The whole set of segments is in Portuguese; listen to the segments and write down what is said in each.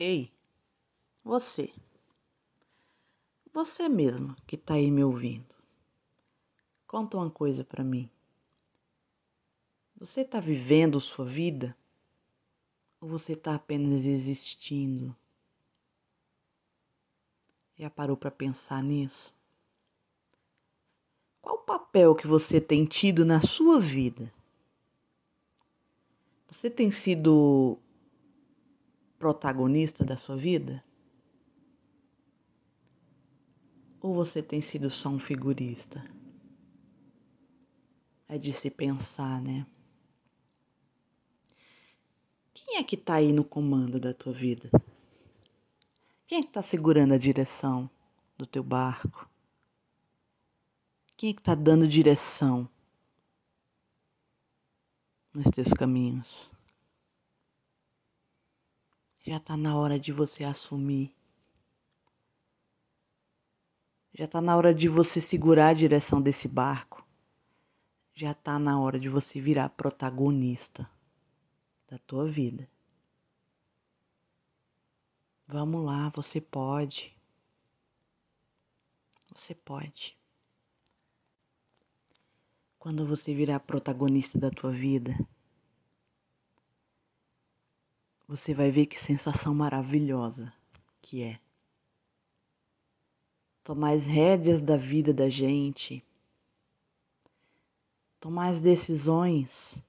Ei, você. Você mesmo que tá aí me ouvindo. Conta uma coisa para mim. Você tá vivendo sua vida? Ou você tá apenas existindo? Já parou para pensar nisso? Qual o papel que você tem tido na sua vida? Você tem sido protagonista da sua vida? Ou você tem sido só um figurista? É de se pensar, né? Quem é que tá aí no comando da tua vida? Quem é que tá segurando a direção do teu barco? Quem é que tá dando direção nos teus caminhos? Já tá na hora de você assumir já está na hora de você segurar a direção desse barco. Já está na hora de você virar protagonista da tua vida. Vamos lá, você pode. Você pode. Quando você virar protagonista da tua vida, você vai ver que sensação maravilhosa que é. Tomar as rédeas da vida da gente, tomar as decisões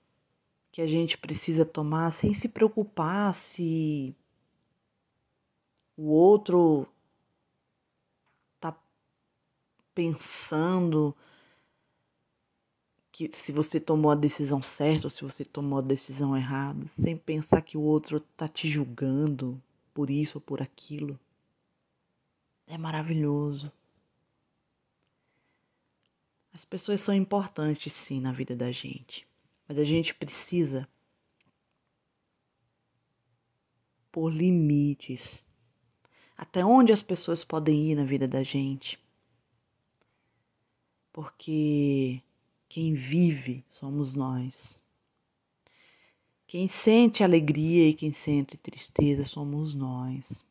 que a gente precisa tomar sem se preocupar se o outro tá pensando que se você tomou a decisão certa ou se você tomou a decisão errada, sem pensar que o outro tá te julgando por isso ou por aquilo é maravilhoso. As pessoas são importantes sim na vida da gente, mas a gente precisa pôr limites. Até onde as pessoas podem ir na vida da gente? Porque quem vive somos nós. Quem sente alegria e quem sente tristeza somos nós.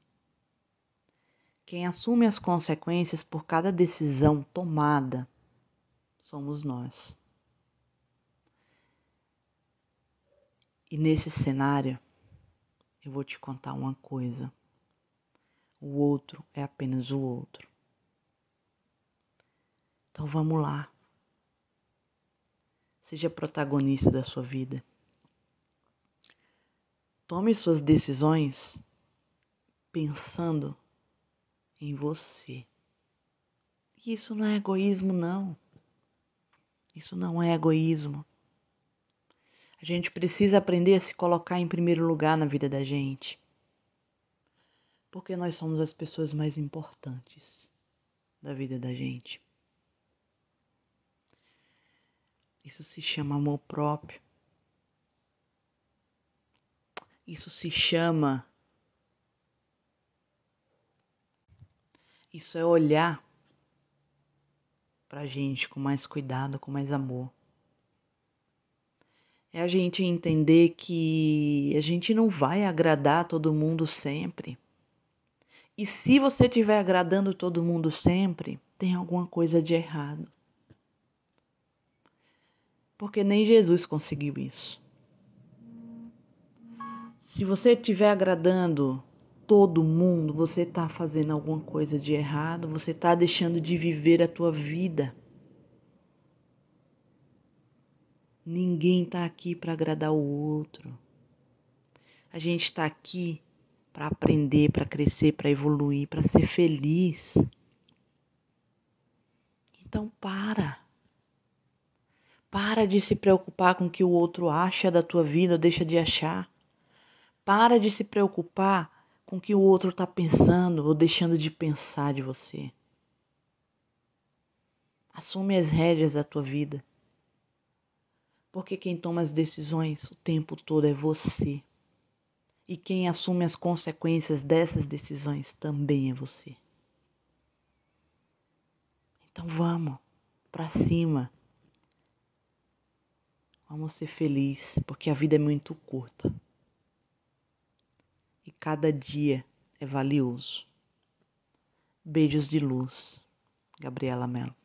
Quem assume as consequências por cada decisão tomada somos nós. E nesse cenário, eu vou te contar uma coisa: o outro é apenas o outro. Então vamos lá. Seja protagonista da sua vida. Tome suas decisões pensando em você. Isso não é egoísmo, não. Isso não é egoísmo. A gente precisa aprender a se colocar em primeiro lugar na vida da gente. Porque nós somos as pessoas mais importantes da vida da gente. Isso se chama amor próprio. Isso se chama Isso é olhar para a gente com mais cuidado, com mais amor. É a gente entender que a gente não vai agradar todo mundo sempre. E se você estiver agradando todo mundo sempre, tem alguma coisa de errado. Porque nem Jesus conseguiu isso. Se você estiver agradando todo mundo, você está fazendo alguma coisa de errado, você está deixando de viver a tua vida. Ninguém está aqui para agradar o outro. A gente está aqui para aprender, para crescer, para evoluir, para ser feliz. Então para. Para de se preocupar com o que o outro acha da tua vida ou deixa de achar. Para de se preocupar com o que o outro está pensando ou deixando de pensar de você. Assume as rédeas da tua vida. Porque quem toma as decisões o tempo todo é você. E quem assume as consequências dessas decisões também é você. Então vamos para cima. Vamos ser felizes, porque a vida é muito curta. E cada dia é valioso. Beijos de luz, Gabriela Mello.